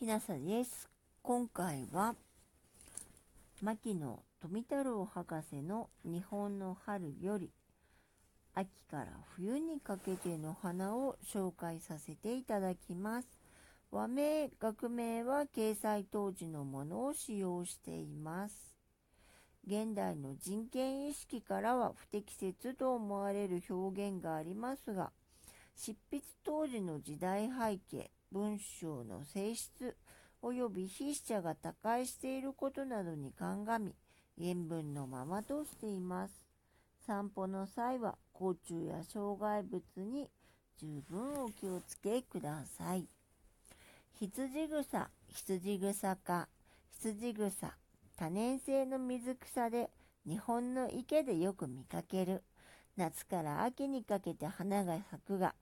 きなさです。今回は、牧野富太郎博士の日本の春より、秋から冬にかけての花を紹介させていただきます。和名、学名は掲載当時のものを使用しています。現代の人権意識からは不適切と思われる表現がありますが、執筆当時の時代背景、文章の性質及び筆者が他界していることなどに鑑み、原文のままとしています。散歩の際は交通や障害物に十分お気をつけください。羊草、羊草か、羊草、多年生の水草で日本の池でよく見かける。夏から秋にかけて花が咲くが、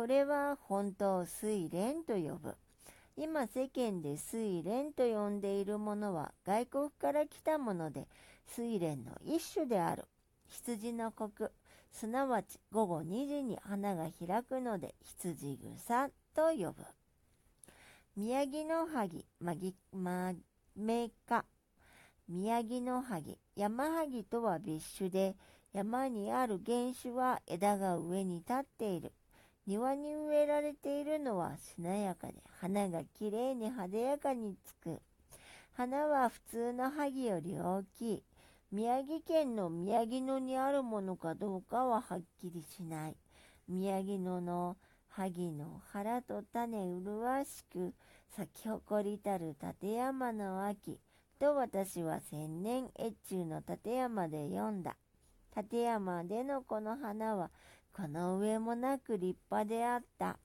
これは本当を睡蓮と呼ぶ。今世間で睡蓮と呼んでいるものは外国から来たもので、睡蓮の一種である。羊の国、すなわち午後2時に花が開くので羊草と呼ぶ。宮城の萩、まぎ、ま、めか。宮城の萩、山萩とは別種で、山にある原種は枝が上に立っている。庭に植えられているのはしなやかで花がきれいに派手やかにつく。花は普通の萩より大きい。宮城県の宮城野にあるものかどうかははっきりしない。宮城野の萩の腹と種麗しく咲き誇りたる立山の秋と私は千年越中の立山で読んだ。立山でのこの花はこの上もなく立派であった。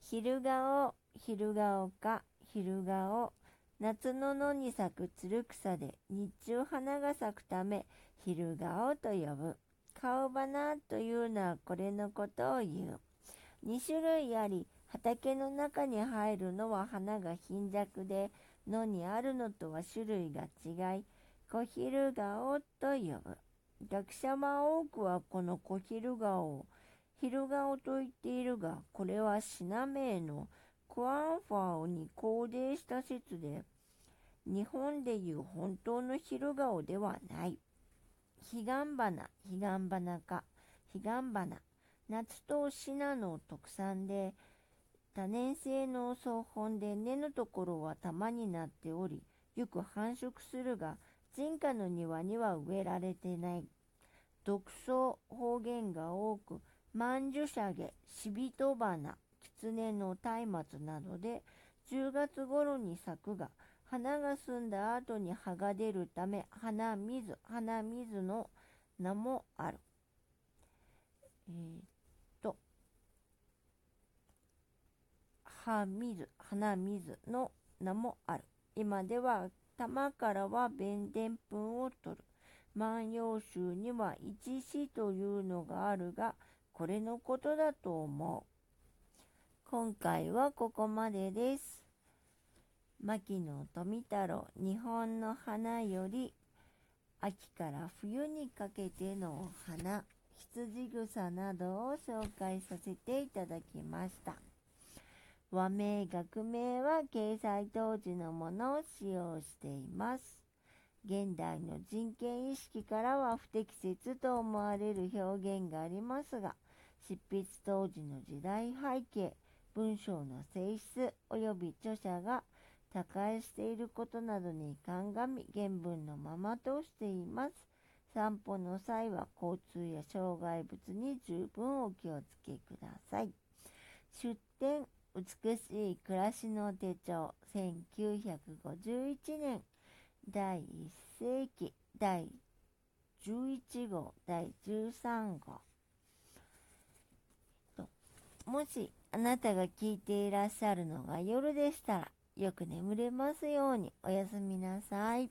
昼顔、昼顔か、昼顔。夏の野に咲くつる草で日中花が咲くため昼顔と呼ぶ。顔花というのはこれのことを言う。2種類あり、畑の中に入るのは花が貧弱で、野にあるのとは種類が違い、小昼顔と呼ぶ。学者は多くはこの小昼顔を昼顔と言っているが、これはシナ名のクアンファーにコーデした説で、日本でいう本当の昼顔ではない。彼岸花、彼岸花か、彼岸花。夏とシナの特産で、多年生の草本で根のところは玉になっており、よく繁殖するが、人家の庭には植えられてない。独創方言が多く、万樹シャゲ、シビトバナ、キツネの松明などで10月頃に咲くが、花が澄んだ後に葉が出るため、花水、花水の名もある。えー、っと、葉水、花水の名もある。今では玉からは弁でんぷんを取る。万葉集には一詩というのがあるが、これのことだと思う。今回はここまでです。牧野富太郎日本の花より秋から冬にかけてのお花羊草などを紹介させていただきました。和名、学名は掲載当時のものを使用しています。現代の人権意識からは不適切と思われる表現がありますが、執筆当時の時代背景、文章の性質及び著者が他界していることなどに鑑み原文のままとしています。散歩の際は交通や障害物に十分お気をつけください。出典美しい暮らしの手帳1951年第1世紀第11号第13号もしあなたが聞いていらっしゃるのが夜でしたらよく眠れますようにおやすみなさい。